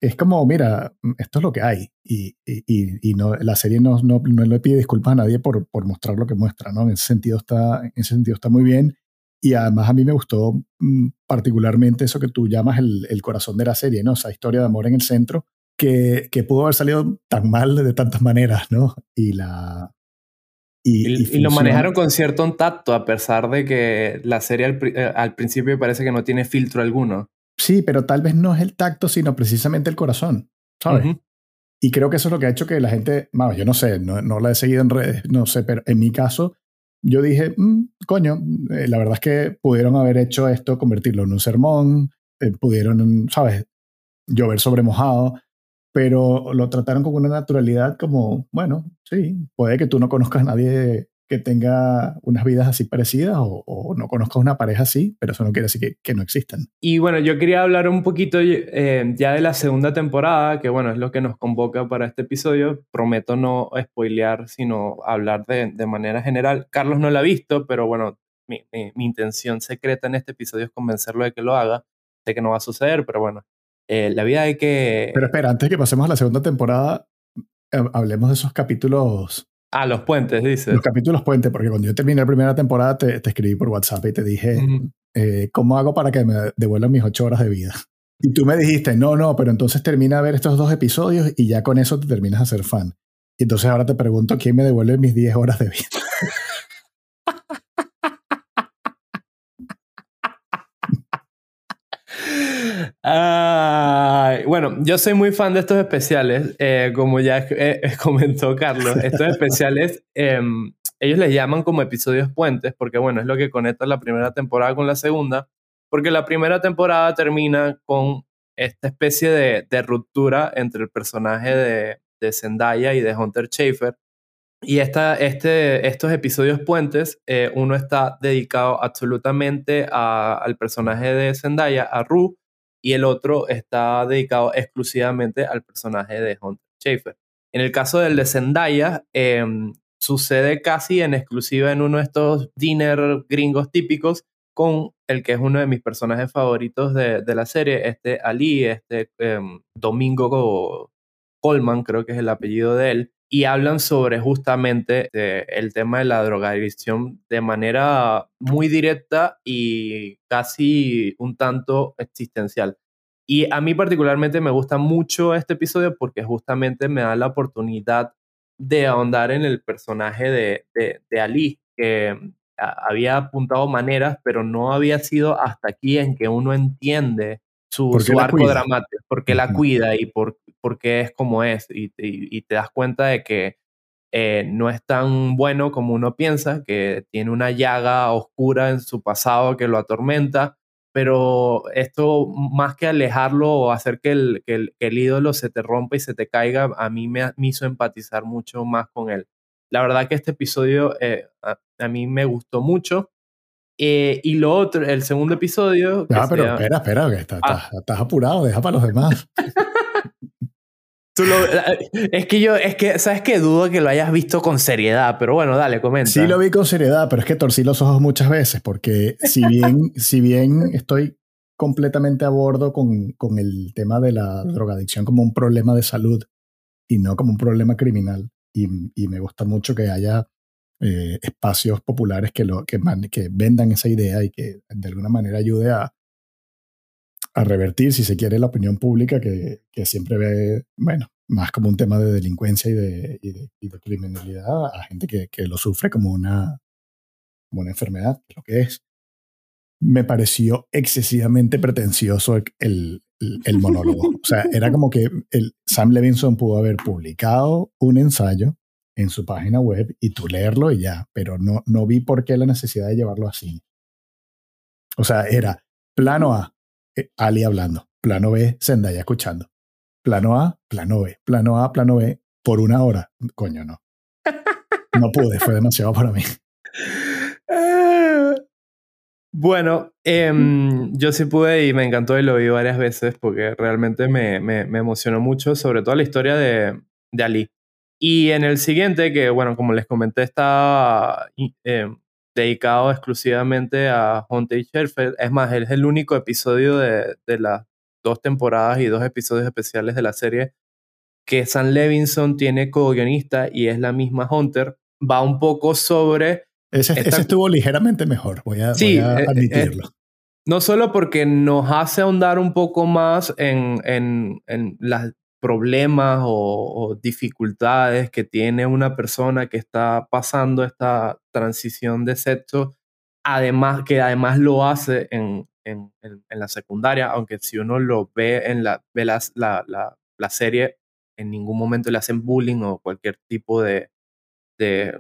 es como, mira, esto es lo que hay. Y, y, y no, la serie no, no, no, le pide disculpas a nadie por, por mostrar lo que muestra, ¿no? En ese, sentido está, en ese sentido está muy bien. Y además a mí me gustó mm, particularmente eso que tú llamas el, el, corazón de la serie, ¿no? Esa historia de amor en el centro, que, que pudo haber salido tan mal de tantas maneras, ¿no? Y la, y, lo manejaron con cierto tacto, a pesar de que la serie al, eh, al, principio parece que no tiene filtro alguno. Sí, pero tal vez no es el tacto, sino precisamente el corazón, ¿sabes? Y creo que eso es lo que ha hecho que la gente, bueno, yo no sé, no, no la he seguido en redes, no sé, pero en mi caso, yo dije, mm, coño, eh, la verdad es que pudieron haber hecho esto, convertirlo en un sermón, eh, pudieron, ¿sabes? Llover sobre mojado, pero lo trataron con una naturalidad como, bueno, sí, puede que tú no conozcas a nadie que tenga unas vidas así parecidas o, no conozcas una pareja así, pero eso no quiere decir que, no existan. Y bueno, yo quería hablar un poquito eh, ya de la segunda temporada, que bueno, es lo que nos convoca para este episodio. Prometo no spoilear, sino hablar de, de manera general. Carlos no la ha visto, pero bueno, mi, mi intención secreta en este episodio es convencerlo de que lo haga. Sé que no va a suceder, pero bueno, eh, la vida hay que... Pero espera, antes de que pasemos a la segunda temporada, hablemos de esos capítulos... Ah, los puentes, dices. Los capítulos puentes, porque cuando yo terminé la primera temporada te, te escribí por WhatsApp y te dije, eh, ¿cómo hago para que me devuelvan mis ocho horas de vida? Y tú me dijiste, no, no, pero entonces termina a ver estos dos episodios y ya con eso te terminas a ser fan. Y entonces ahora te pregunto, ¿quién me devuelve mis diez horas de vida? Bueno, yo soy muy fan de estos especiales, eh, como ya eh, comentó Carlos. Estos especiales, em, ellos les llaman como episodios puentes, porque bueno, es lo que conecta la primera temporada con la segunda, porque la primera temporada termina con esta especie de, ruptura entre el personaje de, Zendaya y de Hunter Schafer. Y esta, este, estos episodios puentes, eh, uno está dedicado absolutamente al personaje de Zendaya, a Rue, y el otro está dedicado exclusivamente al personaje de Hunter Schafer. En el caso del de Zendaya, em, sucede casi en exclusiva en uno de estos dinner gringos típicos con el que es uno de mis personajes favoritos de, la serie, este Ali, este em, Domingo Coleman, creo que es el apellido de él, y hablan sobre justamente el tema de la drogadicción de manera muy directa y casi un tanto existencial. Y a mí particularmente me gusta mucho este episodio porque justamente me da la oportunidad de ahondar en el personaje de, de, Ali, que había apuntado maneras, pero no había sido hasta aquí en que uno entiende su, arco dramático, porque la cuida y por, porque es como es, y, te das cuenta de que eh, no es tan bueno como uno piensa, que tiene una llaga oscura en su pasado que lo atormenta, pero esto más que alejarlo o hacer que el, que el, ídolo se te rompa y se te caiga, a mí me, hizo empatizar mucho más con él. La verdad que este episodio eh, a, mí me gustó mucho. Eh, y lo otro, el segundo episodio... Ah, pero espera, espera, que ah. estás apurado, deja para los demás. es que yo, es que, ¿sabes qué? Dudo que lo hayas visto con seriedad, pero bueno, dale, comenta. Sí lo vi con seriedad, pero es que torcí los ojos muchas veces, porque si bien, si bien estoy completamente a bordo con, con, el tema de la drogadicción como un problema de salud y no como un problema criminal, y, y me gusta mucho que haya eh, espacios populares que, lo, que, que vendan esa idea y que de alguna manera ayude a, a revertir, si se quiere, la opinión pública que, que siempre ve, bueno, más como un tema de delincuencia y de, y de, criminalidad a gente que, que, lo sufre como una, como una enfermedad, lo que es. Me pareció excesivamente pretencioso el, el, monólogo. O sea, era como que el Sam Levinson pudo haber publicado un ensayo en su página web y tú leerlo y ya, pero no, no vi por qué la necesidad de llevarlo así. O sea, era plano A, Ali hablando. Plano B, Zendaya escuchando. Plano A, plano B. Plano A, plano B, por una hora. Coño, no. No pude, fue demasiado para mí. Bueno, em, yo sí pude y me encantó y lo vi varias veces porque realmente me, me, emocionó mucho, sobre todo la historia de, de, Ali. Y en el siguiente, que bueno, como les comenté, está dedicado exclusivamente a Hunter Sherfield. Es más, es el único episodio de, de las dos temporadas y dos episodios especiales de la serie que Sam Levinson tiene co-guionista y es la misma Hunter. Va un poco sobre... Ese, estuvo ligeramente mejor, voy a, sí, eh, eh, admitirlo. no solo porque nos hace ahondar un poco más en, en, en las problemas o, dificultades que tiene una persona que está pasando esta transición de sexo, además que además lo hace en, en, en, la secundaria, aunque si uno lo ve en la, ve la, la, la, serie, en ningún momento le hacen bullying o cualquier tipo de... de,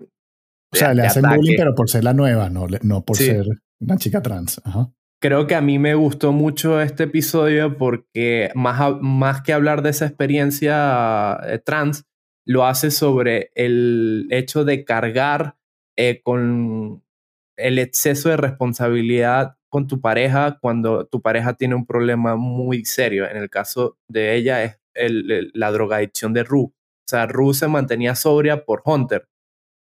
o sea, le hacen bullying pero por ser la nueva, no, no por ser una chica trans. Ajá creo que a mí me gustó mucho este episodio porque más, más que hablar de esa experiencia eh, trans, lo hace sobre el hecho de cargar eh, con el exceso de responsabilidad con tu pareja cuando tu pareja tiene un problema muy serio. En el caso de ella es la drogadicción de Rue. O sea, Rue se mantenía sobria por Hunter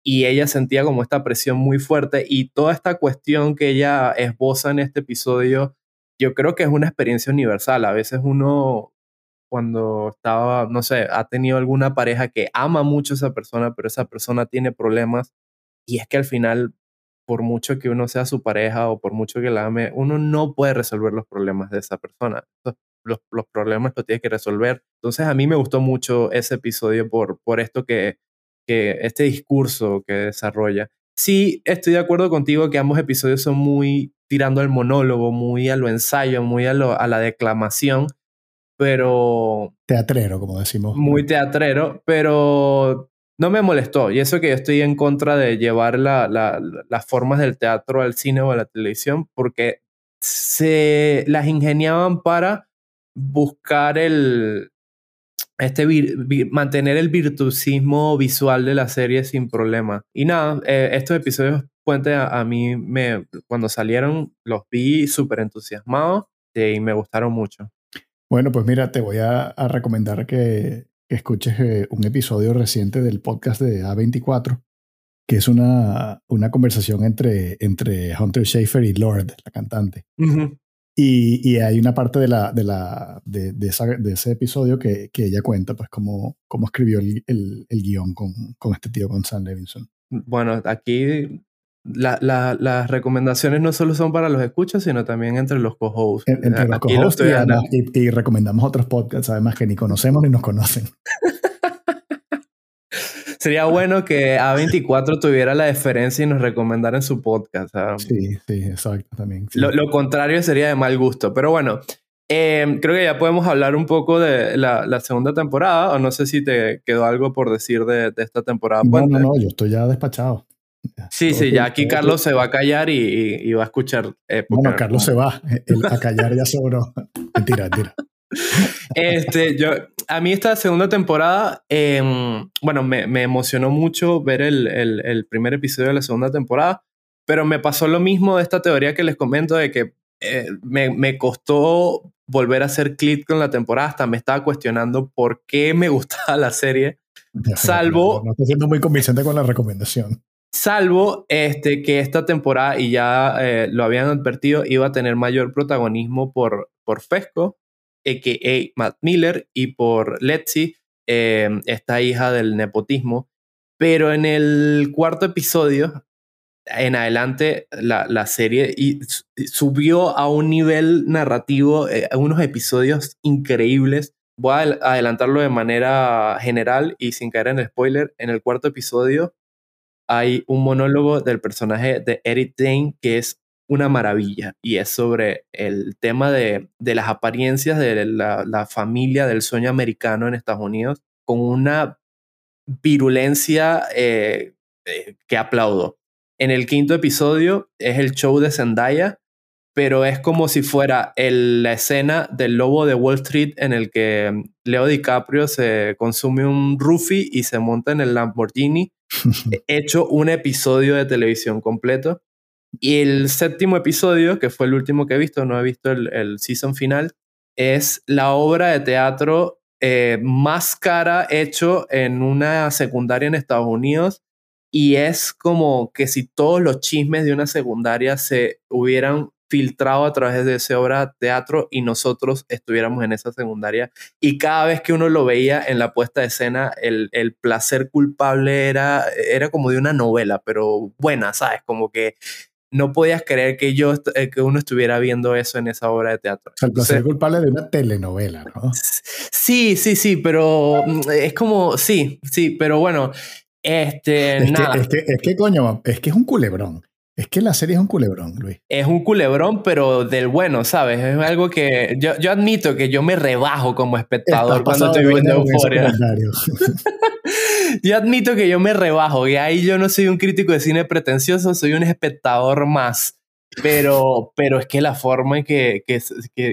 y ella sentía como esta presión muy fuerte y toda esta cuestión que ella esboza en este episodio, yo creo que es una experiencia universal. A veces uno cuando estaba, no sé, ha tenido alguna pareja que ama mucho a esa persona, pero esa persona tiene problemas y es que al final, por mucho que uno sea su pareja o por mucho que la ame, uno no puede resolver los problemas de esa persona. Los, los problemas los tiene que resolver. Entonces a mí me gustó mucho ese episodio por, por esto que este discurso que desarrolla. Sí, estoy de acuerdo contigo que ambos episodios son muy tirando al monólogo, muy a lo ensayo, muy a, lo, a la declamación, pero... Teatrero, como decimos. Muy teatrero, pero no me molestó. Y eso que yo estoy en contra de llevar la, la, las formas del teatro al cine o a la televisión, porque se las ingeniaban para buscar el, este mantener el virtuosismo visual de la serie sin problema. Y nada, eh, estos episodios Puente a, mí me, cuando salieron los vi súper entusiasmados y me gustaron mucho. Bueno, pues mira, te voy a, recomendar que, escuches eh, un episodio reciente del podcast de A24, que es una, una conversación entre, entre Hunter Schafer y Lord, la cantante. Y, hay una parte de, la, de, la, de, de, ese episodio que, que, ella cuenta, pues, cómo, cómo escribió el, el, el guion con, con, este tío, con Sam Levinson. Bueno, aquí las recomendaciones no solo son para los escuchas, sino también entre los co-hosts. Entre los co-hosts y, recomendamos otros podcasts, además que ni conocemos ni nos conocen. Sería bueno que A24 tuviera la deferencia y nos recomendara en su podcast. Sí, sí, exacto, también. Lo, contrario sería de mal gusto. Pero bueno, em, creo que ya podemos hablar un poco de la, segunda temporada, o no sé si te quedó algo por decir de, esta temporada. No, no, no, yo estoy ya despachado. Sí, sí, ya aquí Carlos se va a callar y, va a escuchar. bueno, Carlos se va, a callar ya sobró. mentira, mentira. Este, yo, a mí esta segunda temporada, em, bueno, me, me, emocionó mucho ver el, el, el, primer episodio de la segunda temporada, pero me pasó lo mismo de esta teoría que les comento de que eh, me, me, costó volver a hacer clic con la temporada, hasta me estaba cuestionando por qué me gustaba la serie, salvo... No, estoy siendo muy convincente con la recomendación. Salvo este, que esta temporada, y ya eh, lo habían advertido, iba a tener mayor protagonismo por, por Fesco, a.k.a. Matt Miller, y por Letzi, em, esta hija del nepotismo. Pero en el cuarto episodio, en adelante, la, la serie subió a un nivel narrativo, eh, unos episodios increíbles. Voy a adelantarlo de manera general y sin caer en el spoiler. En el cuarto episodio hay un monólogo del personaje de Eric Dane que es una maravilla y es sobre el tema de, las apariencias de la, familia del sueño americano en Estados Unidos con una virulencia eh, eh, que aplaudo. En el quinto episodio es el show de Zendaya, pero es como si fuera la escena del lobo de Wall Street en el que Leo DiCaprio se consume un roofie y se monta en el Lamborghini hecho un episodio de televisión completo. Y el séptimo episodio, que fue el último que he visto, no he visto el, season final, es la obra de teatro eh, más cara hecho en una secundaria en Estados Unidos. Y es como que si todos los chismes de una secundaria se hubieran filtrado a través de esa obra de teatro y nosotros estuviéramos en esa secundaria. Y cada vez que uno lo veía en la puesta de escena, el, el placer culpable era, era como de una novela, pero buena, ¿sabes? Como que no podías creer que yo eh, que uno estuviera viendo eso en esa obra de teatro. O sea, el placer culpable de una telenovela, ¿no? Sí, sí, sí, pero mm, es como, sí, sí, pero bueno, este, es Que, es, que, es que, coño, es que es un culebrón. Es que la serie es un culebrón, Luis. Es un culebrón, pero del bueno, ¿sabes? Es algo que yo, yo admito que yo me rebajo como espectador cuando estoy viendo Euforia. yo admito que yo me rebajo y ahí yo no soy un crítico de cine pretencioso, soy un espectador más. Pero, pero es que la forma en que, que,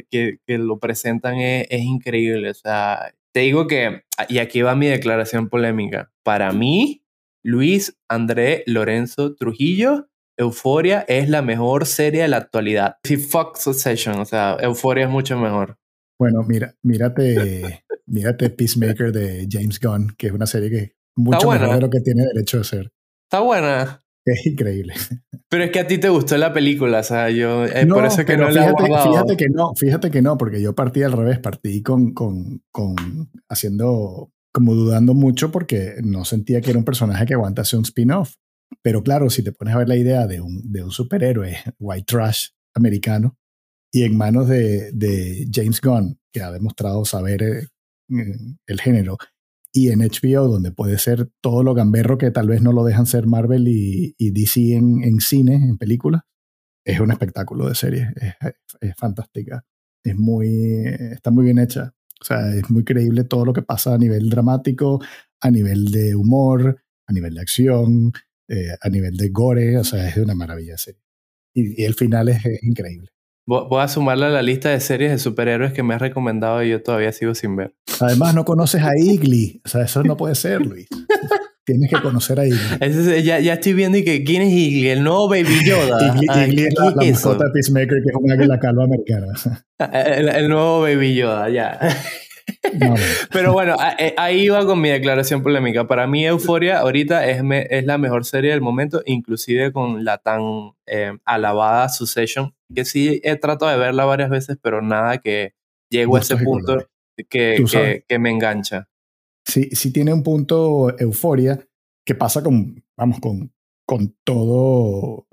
que, que lo presentan es, es increíble. O sea, te digo que, y aquí va mi declaración polémica, para mí, Luis André Lorenzo Trujillo Euforia es la mejor serie de la actualidad. Si fuck Succession, o sea, Euforia es mucho mejor. Bueno, mira, mírate, mírate Peacemaker de James Gunn, que es una serie que mucho mejor de lo que tiene derecho de ser. Está buena. Es increíble. Pero es que a ti te gustó la película, o sea, yo eh, por eso que no fíjate, fíjate que no, fíjate que no, porque yo partí al revés, partí con, con, con haciendo como dudando mucho porque no sentía que era un personaje que aguantase un spin-off. Pero claro, si te pones a ver la idea de un, de un superhéroe white trash americano y en manos de, de James Gunn, que ha demostrado saber eh, el género, y en HBO, donde puede ser todo lo gamberro que tal vez no lo dejan ser Marvel y, y DC en, en, cine, en películas, es un espectáculo de serie. Es, es, fantástica. Es muy, está muy bien hecha. O sea, es muy creíble todo lo que pasa a nivel dramático, a nivel de humor, a nivel de acción, eh, a nivel de gore, o sea, es de una maravilla serie. Y, el final es, increíble. Voy a sumarle a la lista de series de superhéroes que me has recomendado y yo todavía sigo sin ver. Además, no conoces a Igly. O sea, eso no puede ser, Luis. Tienes que conocer a Igli. ya, ya, estoy viendo y que quién es Igli, el nuevo Baby Yoda. Igli, es la, mascota de Peacemaker, que es una la calva americana. El, el, nuevo Baby Yoda, ya. Pero bueno, eh, ahí va con mi declaración polémica. Para mí, Euforia ahorita es, es la mejor serie del momento, inclusive con la tan eh, alabada Succession, que sí he tratado de verla varias veces, pero nada que llego a ese punto que, que, que, me engancha. Sí, sí tiene un punto Euforia que pasa con, vamos, con, con todo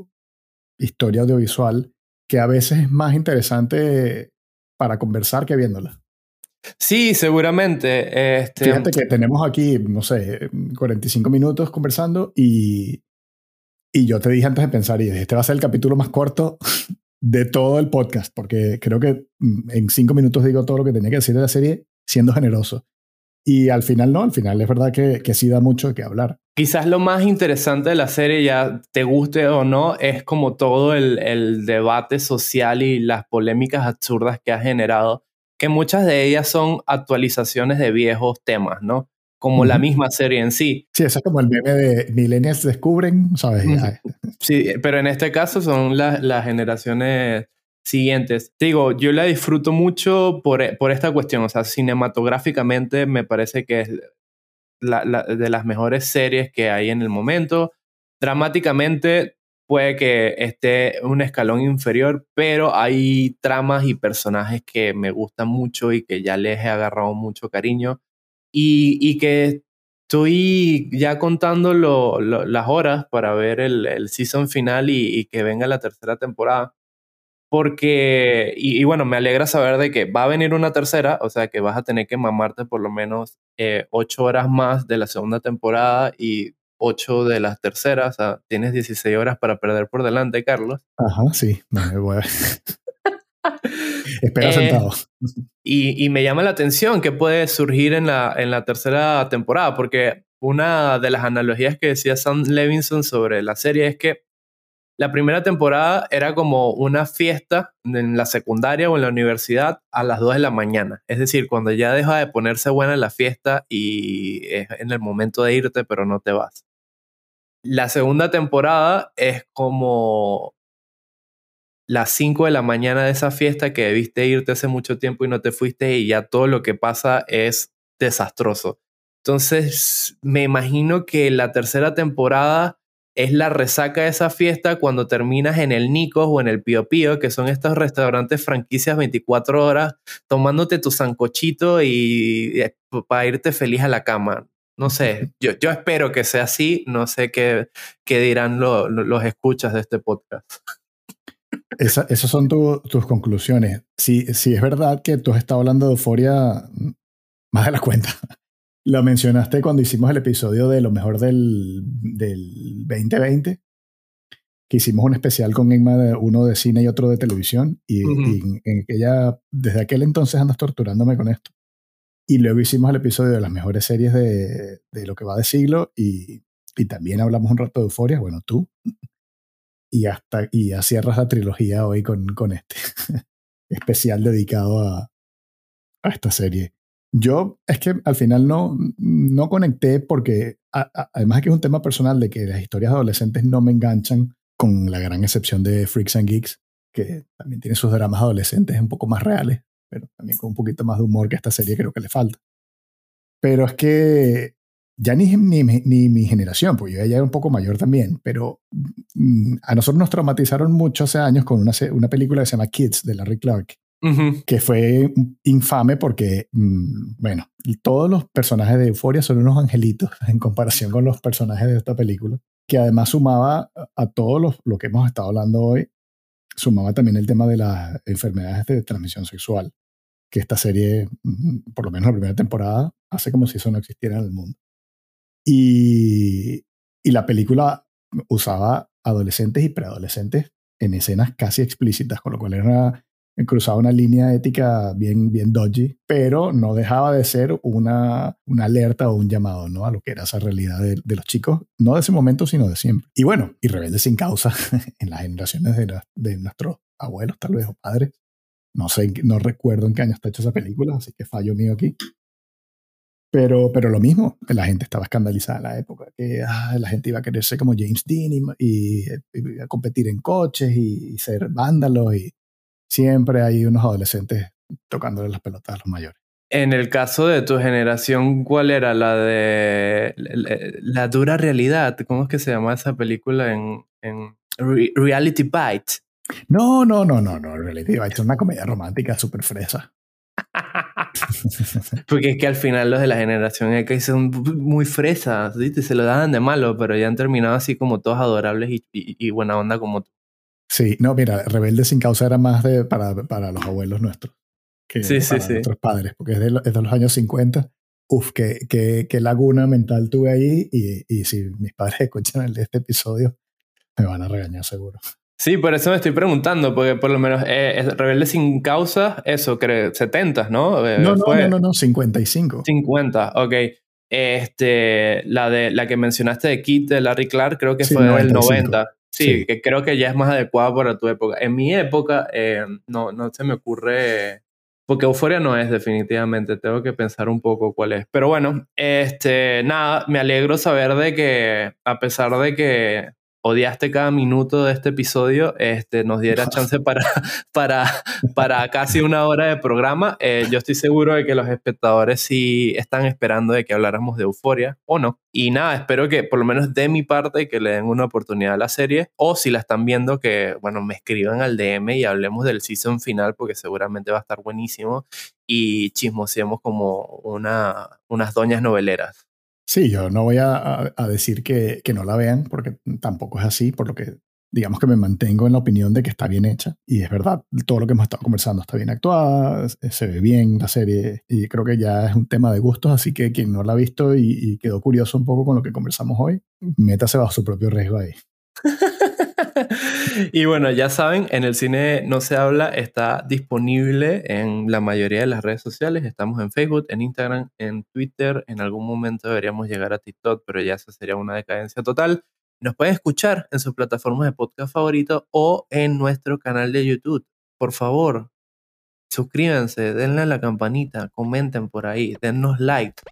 historia audiovisual, que a veces es más interesante para conversar que viéndola. Sí, seguramente. Este... Fíjate que tenemos aquí, no sé, 45 minutos conversando y, y yo te dije antes de pensar, y este va a ser el capítulo más corto de todo el podcast, porque creo que mm, en cinco minutos digo todo lo que tenía que decir de la serie siendo generoso. Y al final no, al final es verdad que, que sí da mucho que hablar. Quizás lo más interesante de la serie, ya te guste o no, es como todo el, el debate social y las polémicas absurdas que ha generado que muchas de ellas son actualizaciones de viejos temas, ¿no? Como la misma serie en sí. Sí, eso es como el meme de millennials descubren, ¿sabes? sí, pero en este caso son las generaciones siguientes. Digo, yo la disfruto mucho por, por, esta cuestión, o sea, cinematográficamente me parece que es la, de las mejores series que hay en el momento. Dramáticamente puede que esté un escalón inferior, pero hay tramas y personajes que me gustan mucho y que ya les he agarrado mucho cariño y, y que estoy ya contando las horas para ver el, el season final y, que venga la tercera temporada. Porque, y, bueno, me alegra saber de que va a venir una tercera, o sea que vas a tener que mamarte por lo menos eh, ocho horas más de la segunda temporada y 8 de las terceras, o sea, tienes 16 horas para perder por delante, Carlos. Ajá, sí, me voy a... Espera eh, sentado. Y, y, me llama la atención que puede surgir en la, en la tercera temporada, porque una de las analogías que decía Sam Levinson sobre la serie es que la primera temporada era como una fiesta en la secundaria o en la universidad a las 2 de la mañana. Es decir, cuando ya deja de ponerse buena la fiesta y es en el momento de irte, pero no te vas. La segunda temporada es como las 5 de la mañana de esa fiesta que debiste irte hace mucho tiempo y no te fuiste y ya todo lo que pasa es desastroso. Entonces, me imagino que la tercera temporada es la resaca de esa fiesta cuando terminas en el Nicos o en el Pío Pío, que son estos restaurantes franquicias 24 horas, tomándote tu sancochito y, eh, para irte feliz a la cama. No sé, yo, yo espero que sea así, no sé qué, qué dirán los escuchas de este podcast. esas son tus conclusiones. Si, si es verdad que tú has estado hablando de euforia mm, más de la cuenta. Lo mencionaste cuando hicimos el episodio de lo mejor del, del 2020, que hicimos un especial con Emma, de uno de cine y otro de televisión, y, en, ella, desde aquel entonces andas torturándome con esto. Y luego hicimos el episodio de las mejores series de, de lo que va de siglo, y, y, también hablamos un rato de euforia, bueno, tú. Y hasta y ya cierras la trilogía hoy con, con este especial dedicado a, a esta serie. Yo es que al final no, no conecté porque además que es un tema personal de que las historias adolescentes no me enganchan con la gran excepción de Freaks and Geeks, que también tiene sus dramas adolescentes un poco más reales, pero también con un poquito más de humor que esta serie creo que le falta. Pero es que ya ni, ni, ni mi generación, pues yo ya era un poco mayor también, pero mm, a nosotros nos traumatizaron mucho hace años con una, una película que se llama Kids de Larry Clark, que fue infame porque, mm, bueno, todos los personajes de Euforia son unos angelitos en comparación con los personajes de esta película, que además sumaba a todo lo, lo que hemos estado hablando hoy, sumaba también el tema de las enfermedades de transmisión sexual, que esta serie, mm, por lo menos la primera temporada, hace como si eso no existiera en el mundo. Y, y la película usaba adolescentes y preadolescentes en escenas casi explícitas, con lo cual era cruzaba una línea ética bien, bien dodgy, pero no dejaba de ser una, una alerta o un llamado ¿no? a lo que era esa realidad de, los chicos, no de ese momento, sino de siempre. Y bueno, y Rebelde sin causa en las generaciones de, de nuestros abuelos, tal vez, o padres. No sé, no recuerdo en qué año está hecha esa película, así que fallo mío aquí. Pero, pero lo mismo, la gente estaba escandalizada en la época, que ah, la gente iba a querer ser como James Dean y, y, a competir en coches y, ser vándalos y siempre hay unos adolescentes tocándole las pelotas a los mayores. En el caso de tu generación, ¿cuál era la de la, dura realidad? ¿Cómo es que se llama esa película en, en Reality Bite? No, no, no, no, no. Reality Bite es una comedia romántica súper fresa. Porque es que al final los de la generación X son muy fresas, ¿sí? se lo daban de malo, pero ya han terminado así como todos adorables y, buena onda como tú. Sí, no, mira, Rebelde sin causa era más de, para, para los abuelos nuestros que para nuestros padres, porque es de, es de, los años 50. Uf, qué, qué, qué laguna mental tuve ahí y, y si mis padres escuchan el, este episodio, me van a regañar seguro. Sí, por eso me estoy preguntando, porque por lo menos eh, Rebelde sin causa, eso, creo, 70, ¿no? Eh, no, no, no, no, 55. 50, ok. Este, la, de, la que mencionaste de Kit de Larry Clark, creo que fue del 90. Sí, que creo que ya es más adecuada para tu época. En mi época, eh, no, no se me ocurre. Porque Euforia no es definitivamente, tengo que pensar un poco cuál es. Pero bueno, este, nada, me alegro saber de que a pesar de que odiaste cada minuto de este episodio, este, nos diera chance para, para, para casi una hora de programa. Eh, yo estoy seguro de que los espectadores sí están esperando de que habláramos de Euforia o no. Y nada, espero que por lo menos de mi parte que le den una oportunidad a la serie o si la están viendo que, bueno, me escriban al DM y hablemos del season final porque seguramente va a estar buenísimo y chismoseemos como una, unas doñas noveleras. Sí, yo no voy a, decir que, no la vean, porque tampoco es así, por lo que digamos que me mantengo en la opinión de que está bien hecha. Y es verdad, todo lo que hemos estado conversando está bien actuada, se ve bien la serie, y creo que ya es un tema de gustos, así que quien no la ha visto y, y quedó curioso un poco con lo que conversamos hoy, métase bajo su propio riesgo ahí. y bueno, ya saben, en el cine no se habla, está disponible en la mayoría de las redes sociales. Estamos en Facebook, en Instagram, en Twitter. En algún momento deberíamos llegar a TikTok, pero ya esa sería una decadencia total. Nos pueden escuchar en sus plataformas de podcast favorito o en nuestro canal de YouTube. Por favor, suscríbanse, denle a la campanita, comenten por ahí, dennos like.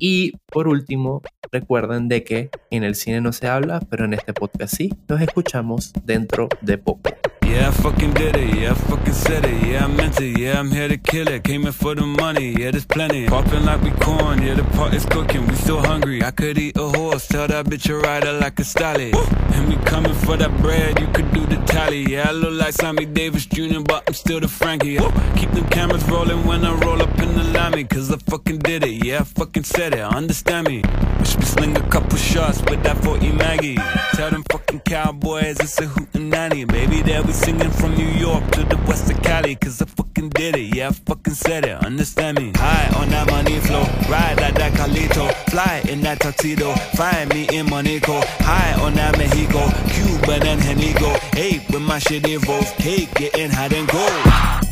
Y por último, recuerden de que en el cine no se habla, pero en este podcast sí, nos escuchamos dentro de poco. Yeah, I fucking did it, yeah, I fucking said it, yeah, I meant it, yeah, I'm here to kill it, came in for the money, yeah, there's plenty. Popping like we corn, yeah, the pot is cooking, we still hungry. I could eat a horse, tell that bitch a rider like a stallion. And we coming for that bread, you could do the tally, yeah, I look like Sammy Davis Jr., but I'm still the Frankie. Keep them cameras rolling when I roll up in the lammy, cause I fucking did it, yeah, I fucking said it, understand me. Wish me sling a couple shots with that 40 Maggie. Tell them fucking cowboys it's a hootin' hootenanny, baby, there we singing from New York to the west of Cali, cause I fucking did it, yeah, I fucking said it, understand me. High on that money flow, ride like that Calito. fly in that tuxedo, find me in Monaco, high on that Mexico, Cuban and Henigo, hey, with my shit evolve, cake getting hot and cold.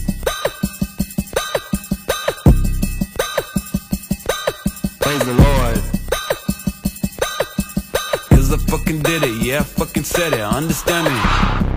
Praise the Lord. Cause I fucking did it, yeah, I fucking said it, understand me.